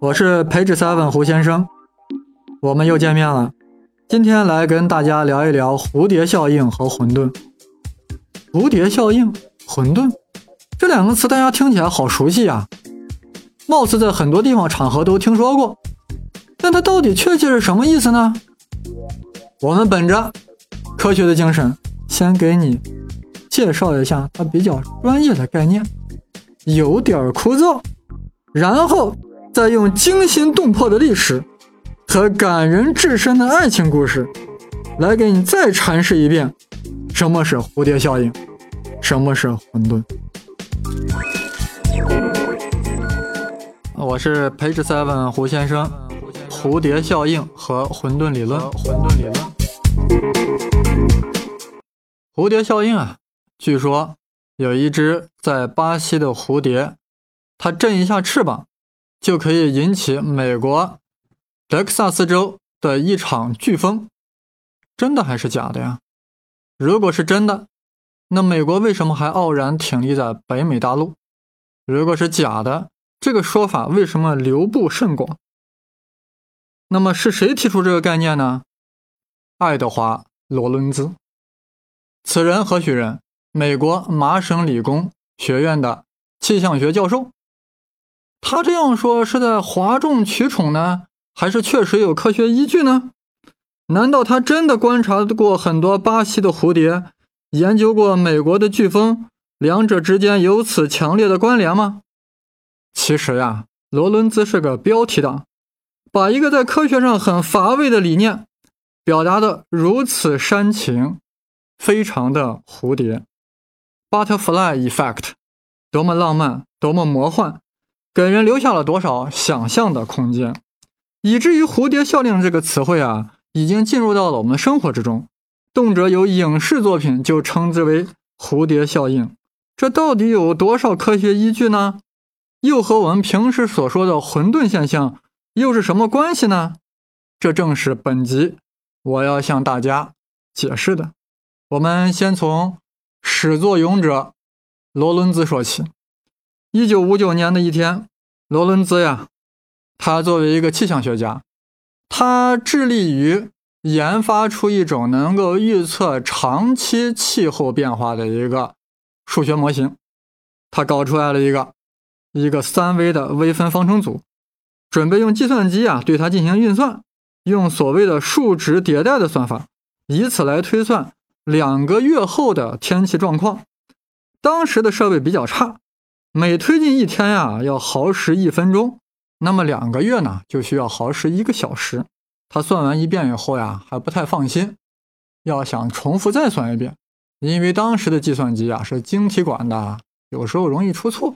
我是培智 seven 胡先生，我们又见面了。今天来跟大家聊一聊蝴蝶效应和混沌。蝴蝶效应、混沌这两个词，大家听起来好熟悉呀，貌似在很多地方场合都听说过。但它到底确切是什么意思呢？我们本着科学的精神，先给你介绍一下它比较专业的概念，有点枯燥，然后。再用惊心动魄的历史和感人至深的爱情故事，来给你再阐释一遍什么是蝴蝶效应，什么是混沌。我是培智 seven 胡先生，蝴蝶效应和混沌理论。混沌理论。蝴蝶效应啊，据说有一只在巴西的蝴蝶，它振一下翅膀。就可以引起美国德克萨斯州的一场飓风，真的还是假的呀？如果是真的，那美国为什么还傲然挺立在北美大陆？如果是假的，这个说法为什么流布甚广？那么是谁提出这个概念呢？爱德华·罗伦兹，此人何许人？美国麻省理工学院的气象学教授。他这样说是在哗众取宠呢，还是确实有科学依据呢？难道他真的观察过很多巴西的蝴蝶，研究过美国的飓风，两者之间有此强烈的关联吗？其实呀，罗伦兹是个标题党，把一个在科学上很乏味的理念表达的如此煽情，非常的蝴蝶，butterfly effect，多么浪漫，多么魔幻。给人留下了多少想象的空间，以至于“蝴蝶效应”这个词汇啊，已经进入到了我们的生活之中，动辄有影视作品就称之为“蝴蝶效应”。这到底有多少科学依据呢？又和我们平时所说的混沌现象又是什么关系呢？这正是本集我要向大家解释的。我们先从始作俑者罗伦兹说起。一九五九年的一天，罗伦兹呀，他作为一个气象学家，他致力于研发出一种能够预测长期气候变化的一个数学模型。他搞出来了一个一个三维的微分方程组，准备用计算机啊对它进行运算，用所谓的数值迭代的算法，以此来推算两个月后的天气状况。当时的设备比较差。每推进一天呀，要耗时一分钟，那么两个月呢，就需要耗时一个小时。他算完一遍以后呀，还不太放心，要想重复再算一遍，因为当时的计算机啊是晶体管的，有时候容易出错。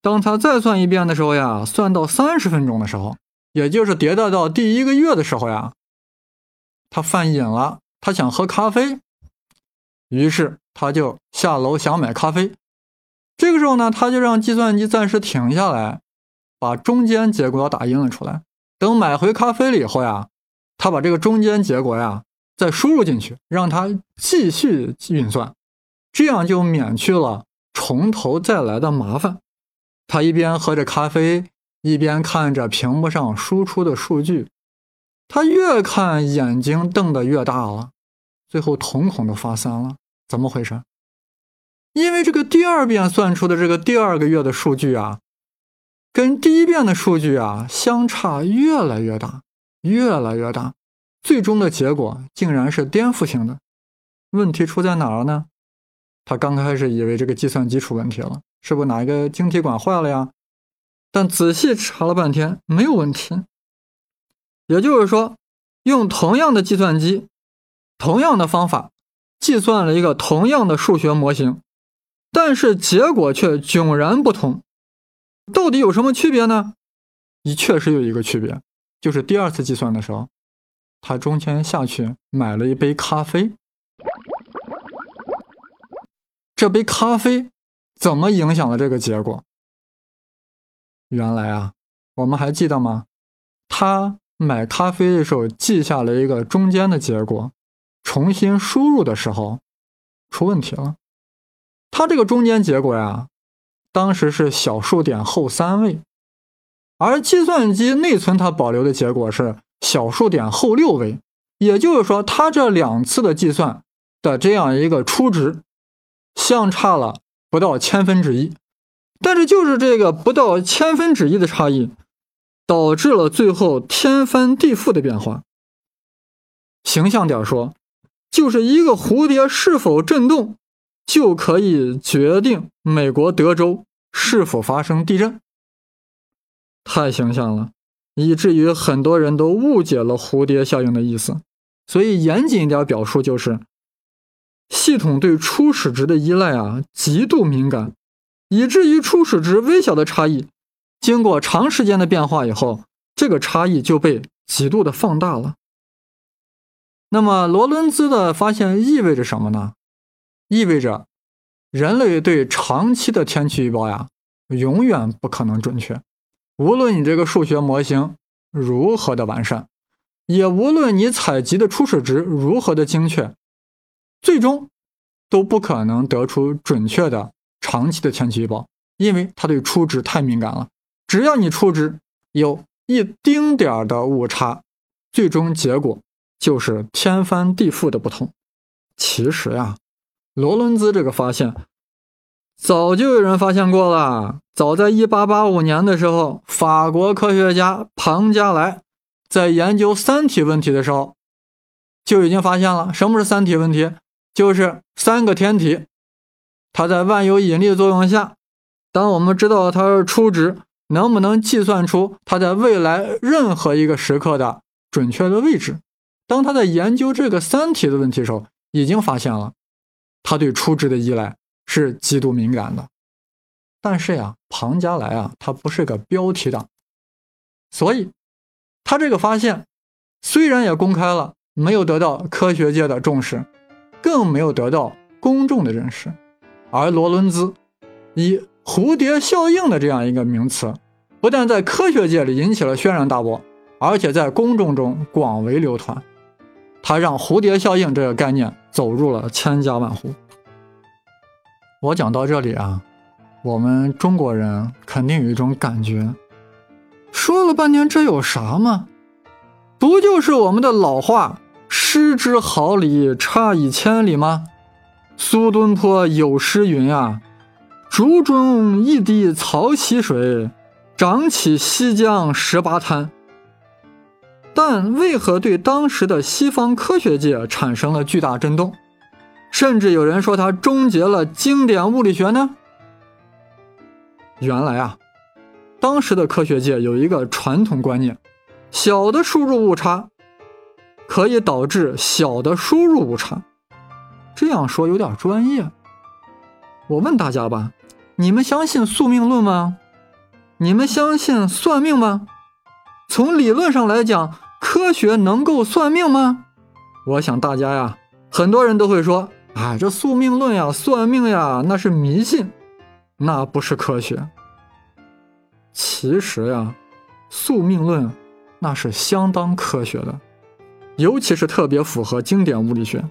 当他再算一遍的时候呀，算到三十分钟的时候，也就是迭代到第一个月的时候呀，他犯瘾了，他想喝咖啡，于是他就下楼想买咖啡。这个时候呢，他就让计算机暂时停下来，把中间结果打印了出来。等买回咖啡了以后呀，他把这个中间结果呀再输入进去，让它继续运算，这样就免去了从头再来的麻烦。他一边喝着咖啡，一边看着屏幕上输出的数据，他越看眼睛瞪得越大了，最后瞳孔都发散了。怎么回事？因为这个第二遍算出的这个第二个月的数据啊，跟第一遍的数据啊相差越来越大，越来越大，最终的结果竟然是颠覆性的。问题出在哪儿呢？他刚开始以为这个计算机出问题了，是不是哪一个晶体管坏了呀？但仔细查了半天，没有问题。也就是说，用同样的计算机，同样的方法，计算了一个同样的数学模型。但是结果却迥然不同，到底有什么区别呢？你确实有一个区别，就是第二次计算的时候，他中间下去买了一杯咖啡，这杯咖啡怎么影响了这个结果？原来啊，我们还记得吗？他买咖啡的时候记下了一个中间的结果，重新输入的时候出问题了。它这个中间结果呀，当时是小数点后三位，而计算机内存它保留的结果是小数点后六位，也就是说，它这两次的计算的这样一个初值相差了不到千分之一。但是就是这个不到千分之一的差异，导致了最后天翻地覆的变化。形象点说，就是一个蝴蝶是否震动，就可以决定美国德州是否发生地震。太形象了，以至于很多人都误解了蝴蝶效应的意思。所以严谨一点表述就是，系统对初始值的依赖啊极度敏感，以至于初始值微小的差异，经过长时间的变化以后，这个差异就被极度的放大了。那么罗伦兹的发现意味着什么呢？意味着人类对长期的天气预报呀，永远不可能准确。无论你这个数学模型如何的完善，也无论你采集的初始值如何的精确，最终都不可能得出准确的长期的天气预报，因为它对初值太敏感了。只要你初值有一丁点儿的误差，最终结果就是天翻地覆的不同。其实呀，罗伦兹这个发现。早就有人发现过了。早在1885年的时候，法国科学家庞加莱在研究三体问题的时候，就已经发现了什么是三体问题，就是三个天体，它在万有引力作用下，当我们知道它是初值，能不能计算出它在未来任何一个时刻的准确的位置？当他在研究这个三体的问题的时候，已经发现了他对初值的依赖。是极度敏感的，但是呀，庞加莱啊，他不是个标题党，所以他这个发现虽然也公开了，没有得到科学界的重视，更没有得到公众的认识。而罗伦兹以蝴蝶效应的这样一个名词，不但在科学界里引起了轩然大波，而且在公众中广为流传，他让蝴蝶效应这个概念走入了千家万户。我讲到这里啊，我们中国人肯定有一种感觉，说了半天这有啥吗？不就是我们的老话“失之毫厘，差以千里”吗？苏东坡有诗云啊：“竹中一滴曹溪水，涨起西江十八滩。”但为何对当时的西方科学界产生了巨大震动？甚至有人说他终结了经典物理学呢。原来啊，当时的科学界有一个传统观念：小的输入误差可以导致小的输入误差。这样说有点专业。我问大家吧，你们相信宿命论吗？你们相信算命吗？从理论上来讲，科学能够算命吗？我想大家呀，很多人都会说。哎，这宿命论呀，算命呀，那是迷信，那不是科学。其实呀，宿命论那是相当科学的，尤其是特别符合经典物理学。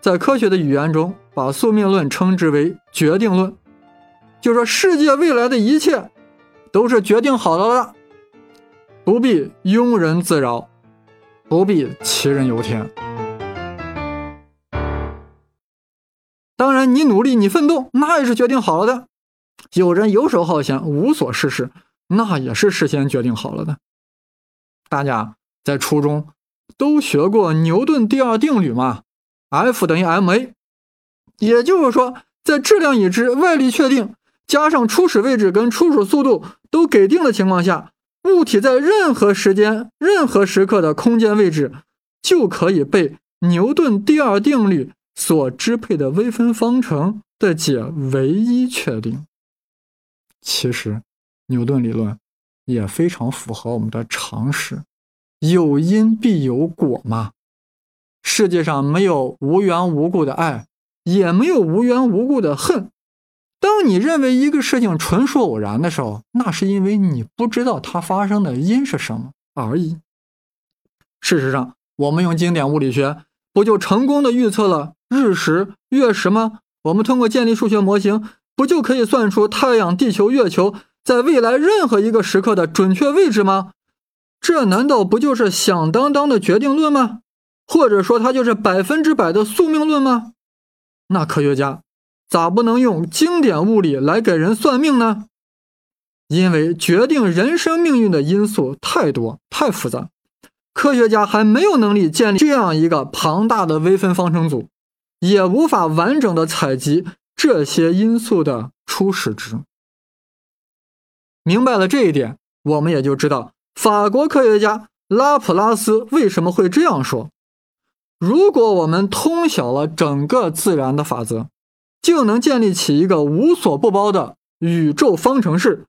在科学的语言中，把宿命论称之为决定论，就说世界未来的一切都是决定好了的，不必庸人自扰，不必杞人忧天。当然，你努力，你奋斗，那也是决定好了的。有人游手好闲，无所事事，那也是事先决定好了的。大家在初中都学过牛顿第二定律嘛？F 等于 ma，也就是说，在质量已知、外力确定，加上初始位置跟初始速度都给定的情况下，物体在任何时间、任何时刻的空间位置，就可以被牛顿第二定律。所支配的微分方程的解唯一确定。其实，牛顿理论也非常符合我们的常识，有因必有果嘛。世界上没有无缘无故的爱，也没有无缘无故的恨。当你认为一个事情纯属偶然的时候，那是因为你不知道它发生的因是什么而已。事实上，我们用经典物理学，不就成功的预测了？日食、月食吗？我们通过建立数学模型，不就可以算出太阳、地球、月球在未来任何一个时刻的准确位置吗？这难道不就是响当当的决定论吗？或者说它就是百分之百的宿命论吗？那科学家咋不能用经典物理来给人算命呢？因为决定人生命运的因素太多太复杂，科学家还没有能力建立这样一个庞大的微分方程组，也无法完整的采集这些因素的初始值。明白了这一点，我们也就知道法国科学家拉普拉斯为什么会这样说。如果我们通晓了整个自然的法则，就能建立起一个无所不包的宇宙方程式。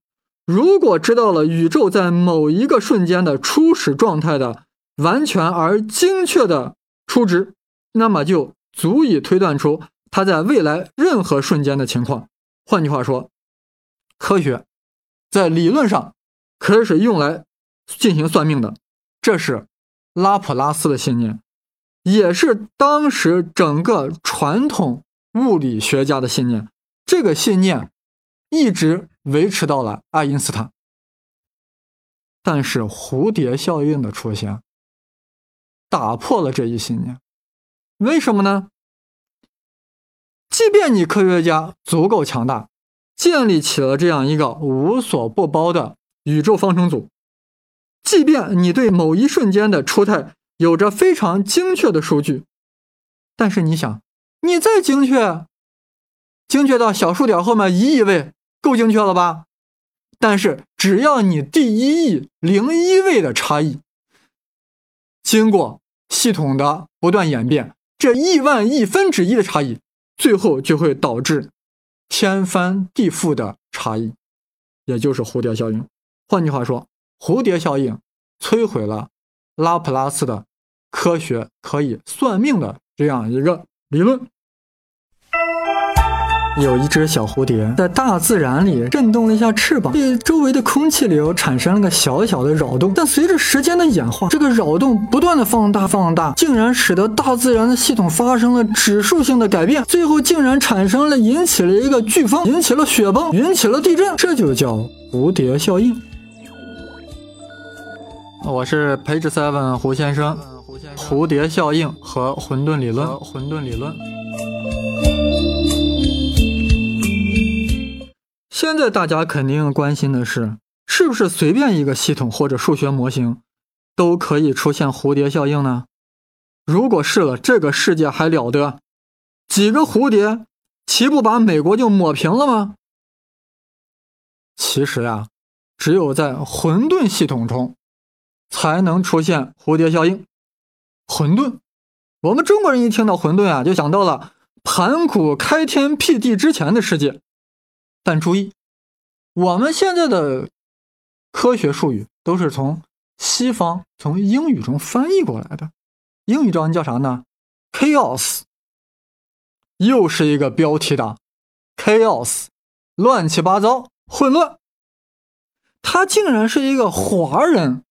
如果知道了宇宙在某一个瞬间的初始状态的完全而精确的初值，那么就足以推断出它在未来任何瞬间的情况。换句话说，科学在理论上可以是用来进行算命的。这是拉普拉斯的信念。也是当时整个传统物理学家的信念，这个信念一直维持到了爱因斯坦。但是蝴蝶效应的出现打破了这一信念，为什么呢？即便你科学家足够强大，建立起了这样一个无所不包的宇宙方程组，即便你对某一瞬间的出态。有着非常精确的数据，但是你想，你再精确，精确到小数点后面一亿位，够精确了吧？但是只要你第一亿零一位的差异，经过系统的不断演变，这亿万亿分之一的差异，最后就会导致天翻地覆的差异，也就是蝴蝶效应。换句话说，蝴蝶效应摧毁了拉普拉斯的。科学可以算命的这样一个理论。有一只小蝴蝶在大自然里震动了一下翅膀，对周围的空气流产生了个小小的扰动。但随着时间的演化，这个扰动不断的放大放大，竟然使得大自然的系统发生了指数性的改变，最后竟然产生了引起了一个飓风，引起了雪崩，引起了地震，这就叫蝴蝶效应。我是 Page Seven 胡先生。蝴蝶效应和混沌理论。混沌理论。现在大家肯定关心的是，是不是随便一个系统或者数学模型都可以出现蝴蝶效应呢？如果是了，这个世界还了得？几个蝴蝶岂不把美国就抹平了吗？其实呀，只有在混沌系统中才能出现蝴蝶效应。混沌，我们中国人一听到混沌啊，就想到了盘古开天辟地之前的世界。但注意，我们现在的科学术语都是从西方从英语中翻译过来的。英语中叫啥呢？chaos，又是一个标题党。chaos，乱七八糟，混乱。它竟然是一个华人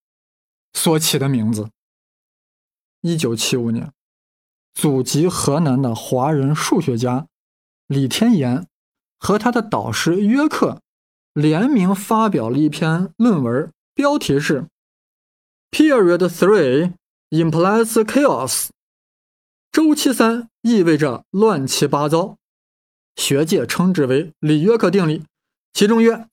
所起的名字。一九七五年，祖籍河南的华人数学家李天岩和他的导师约克联名发表了一篇论文，标题是 “Period Three Implies Chaos”。周期三意味着乱七八糟，学界称之为李约克定理。其中曰：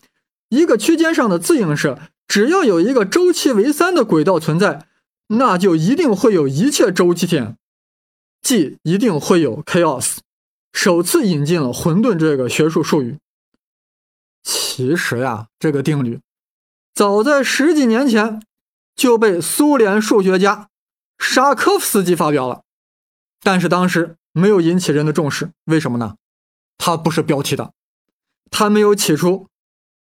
一个区间上的自影射，只要有一个周期为三的轨道存在。那就一定会有一切周期点，即一定会有 chaos。首次引进了混沌这个学术术语。其实呀，这个定律早在十几年前就被苏联数学家沙科夫斯基发表了，但是当时没有引起人的重视。为什么呢？它不是标题党，它没有起出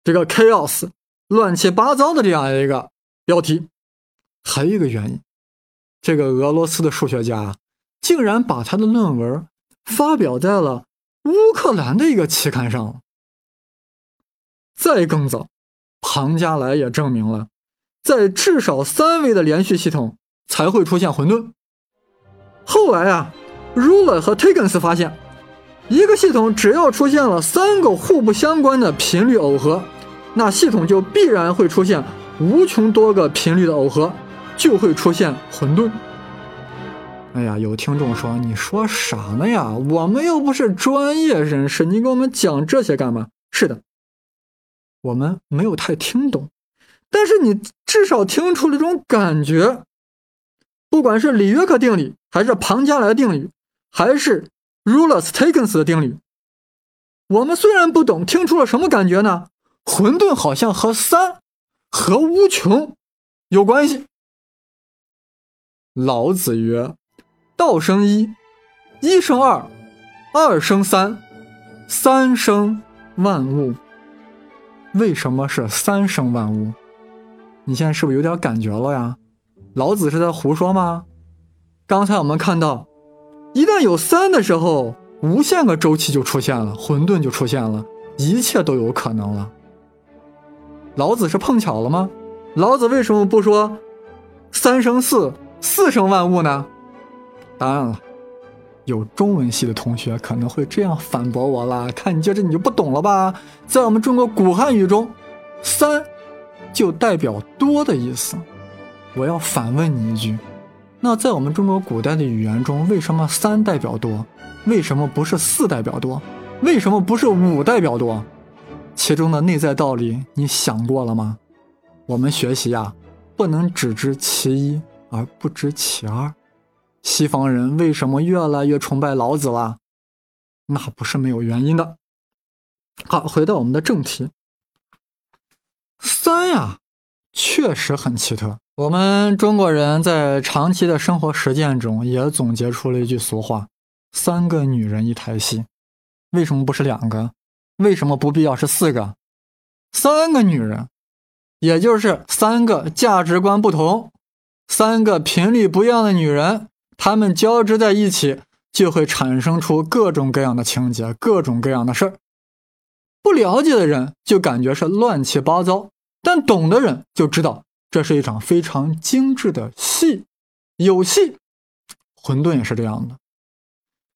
这个 chaos 乱七八糟的这样一个标题。还有一个原因，这个俄罗斯的数学家竟然把他的论文发表在了乌克兰的一个期刊上。再更早，庞加莱也证明了，在至少三维的连续系统才会出现混沌。后来啊，Ruler 和 t a g e n s 发现，一个系统只要出现了三个互不相关的频率耦合，那系统就必然会出现无穷多个频率的耦合，就会出现混沌。哎呀，有听众说：“你说啥呢呀？我们又不是专业人士，你给我们讲这些干嘛？”是的，我们没有太听懂，但是你至少听出了这种感觉。不管是里约克定理，还是庞加莱定理，还是 Rulers-Takens 的定理，我们虽然不懂，听出了什么感觉呢？混沌好像和三、和无穷有关系。老子曰。道生一，一生二，二生三，三生万物。为什么是三生万物？你现在是不是有点感觉了呀？老子是在胡说吗？刚才我们看到，一旦有三的时候，无限个周期就出现了，混沌就出现了，一切都有可能了。老子是碰巧了吗？老子为什么不说三生四，四生万物呢？答案了，有中文系的同学可能会这样反驳我啦。看你接着你就不懂了吧？在我们中国古汉语中，三就代表多的意思。我要反问你一句：那在我们中国古代的语言中，为什么三代表多？为什么不是四代表多？为什么不是五代表多？其中的内在道理你想过了吗？我们学习呀，不能只知其一而不知其二。西方人为什么越来越崇拜老子了？那不是没有原因的。好，回到我们的正题，三呀，确实很奇特。我们中国人在长期的生活实践中也总结出了一句俗话：“三个女人一台戏。”为什么不是两个？为什么不必要是四个？三个女人，也就是三个价值观不同、三个频率不一样的女人。她们交织在一起，就会产生出各种各样的情节，各种各样的事儿。不了解的人就感觉是乱七八糟，但懂的人就知道这是一场非常精致的戏，有戏。混沌也是这样的，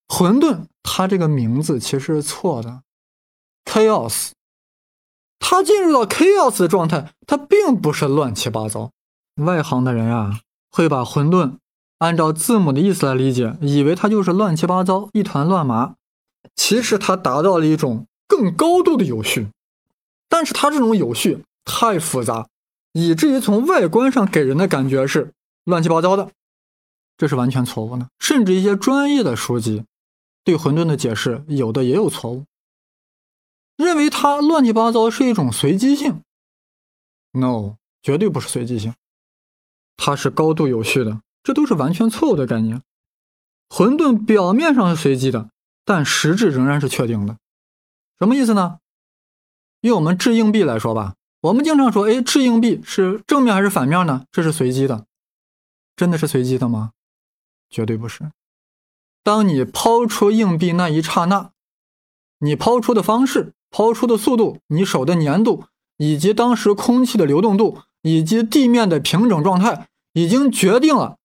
混沌它这个名字其实是错的，chaos。它进入到 chaos 的状态，它并不是乱七八糟。外行的人啊，会把混沌。按照字母的意思来理解，以为它就是乱七八糟一团乱麻，其实它达到了一种更高度的有序，但是它这种有序太复杂，以至于从外观上给人的感觉是乱七八糟的，这是完全错误的。甚至一些专业的书籍对混沌的解释，有的也有错误，认为它乱七八糟是一种随机性。No，绝对不是随机性，它是高度有序的。这都是完全错误的概念。混沌表面上是随机的，但实质仍然是确定的。什么意思呢？用我们掷硬币来说吧，我们经常说，哎，掷硬币是正面还是反面呢？这是随机的，真的是随机的吗？绝对不是。当你抛出硬币那一刹那，你抛出的方式、抛出的速度、你手的粘度，以及当时空气的流动度，以及地面的平整状态，已经决定了。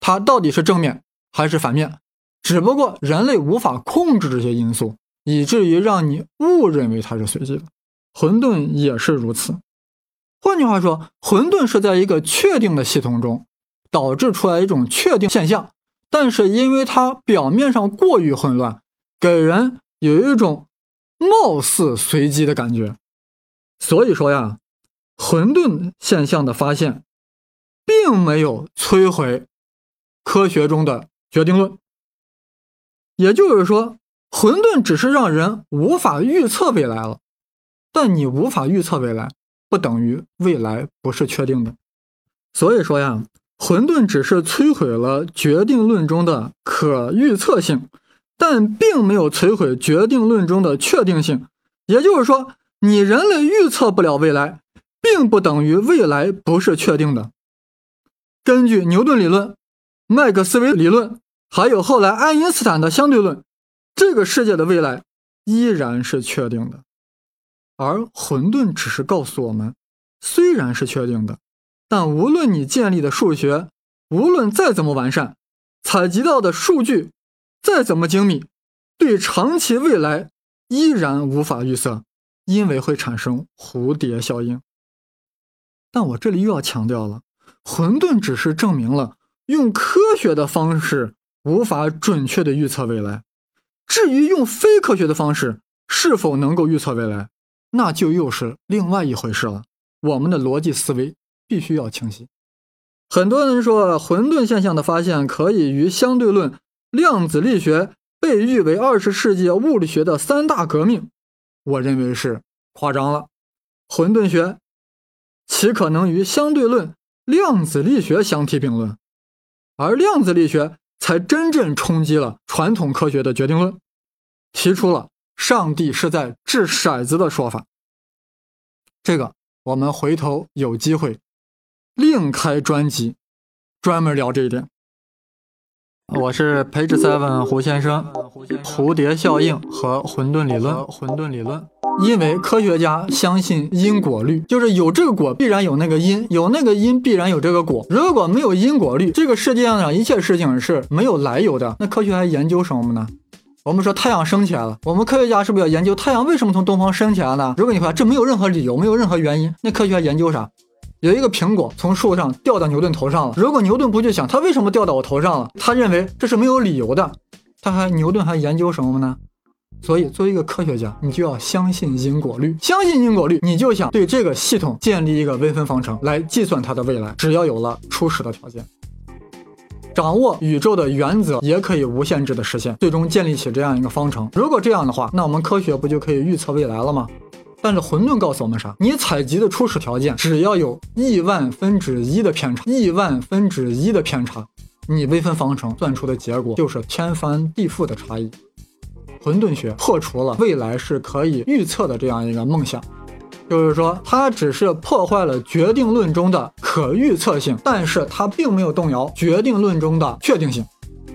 它到底是正面还是反面？只不过人类无法控制这些因素，以至于让你误认为它是随机的。混沌也是如此。换句话说，混沌是在一个确定的系统中导致出来一种确定现象，但是因为它表面上过于混乱，给人有一种貌似随机的感觉。所以说呀，混沌现象的发现，并没有摧毁。科学中的决定论，也就是说，混沌只是让人无法预测未来了。但你无法预测未来，不等于未来不是确定的。所以说呀，混沌只是摧毁了决定论中的可预测性，但并没有摧毁决定论中的确定性。也就是说，你人类预测不了未来，并不等于未来不是确定的。根据牛顿理论。麦克斯韦理论，还有后来爱因斯坦的相对论，这个世界的未来依然是确定的，而混沌只是告诉我们，虽然是确定的，但无论你建立的数学无论再怎么完善，采集到的数据再怎么精密，对长期未来依然无法预测，因为会产生蝴蝶效应。但我这里又要强调了，混沌只是证明了用科学的方式无法准确的预测未来。至于用非科学的方式是否能够预测未来，那就又是另外一回事了。我们的逻辑思维必须要清晰。很多人说混沌现象的发现可以与相对论、量子力学被誉为二十世纪物理学的三大革命，我认为是夸张了。混沌学岂可能与相对论、量子力学相提并论？而量子力学才真正冲击了传统科学的决定论，提出了上帝是在掷骰子的说法。这个我们回头有机会。另开专辑，专门聊这一点。我是 Page Seven 胡先生。蝴蝶效应和混沌理论，混沌理论。因为科学家相信因果律，就是有这个果必然有那个因，有那个因必然有这个果。如果没有因果律，这个世界上一切事情是没有来由的。那科学还研究什么呢？我们说太阳升起来了，我们科学家是不是要研究太阳为什么从东方升起来呢？如果你说这没有任何理由，没有任何原因，那科学家研究啥？有一个苹果从树上掉到牛顿头上了。如果牛顿不去想它为什么掉到我头上了，他认为这是没有理由的，他还牛顿还研究什么呢？所以作为一个科学家，你就要相信因果律，相信因果律，你就想对这个系统建立一个微分方程来计算它的未来。只要有了初始的条件，掌握宇宙的原则，也可以无限制的实现，最终建立起这样一个方程。如果这样的话，那我们科学不就可以预测未来了吗？但是混沌告诉我们啥？你采集的初始条件只要有亿万分之一的偏差，亿万分之一的偏差，你微分方程算出的结果就是天翻地覆的差异。混沌学破除了未来是可以预测的这样一个梦想，就是说它只是破坏了决定论中的可预测性，但是它并没有动摇决定论中的确定性。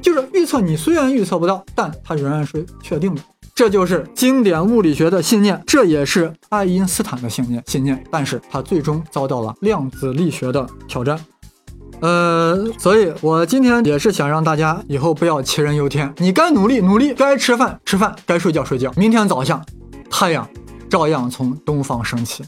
就是预测你虽然预测不到，但它仍然是确定的。这就是经典物理学的信念，这也是爱因斯坦的信念。信念，但是他最终遭到了量子力学的挑战。呃，所以我今天也是想让大家以后不要杞人忧天，你该努力努力，该吃饭吃饭，该睡觉睡觉。明天早上，太阳照样从东方升起。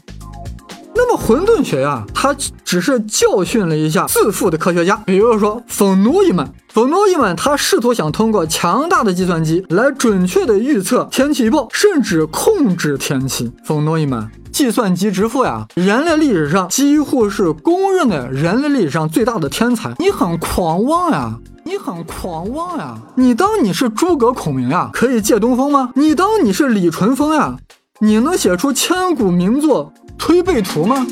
那么混沌学呀，它只是教训了一下自负的科学家，比如说冯诺依曼。冯诺依曼他试图想通过强大的计算机来准确的预测天气预报，甚至控制天气。冯诺依曼，计算机之父呀，人类历史上几乎是公认的人类历史上最大的天才。你很狂妄呀，你很狂妄呀！你当你是诸葛孔明呀，可以借东风吗？你当你是李淳风呀，你能写出千古名作《推背图》吗？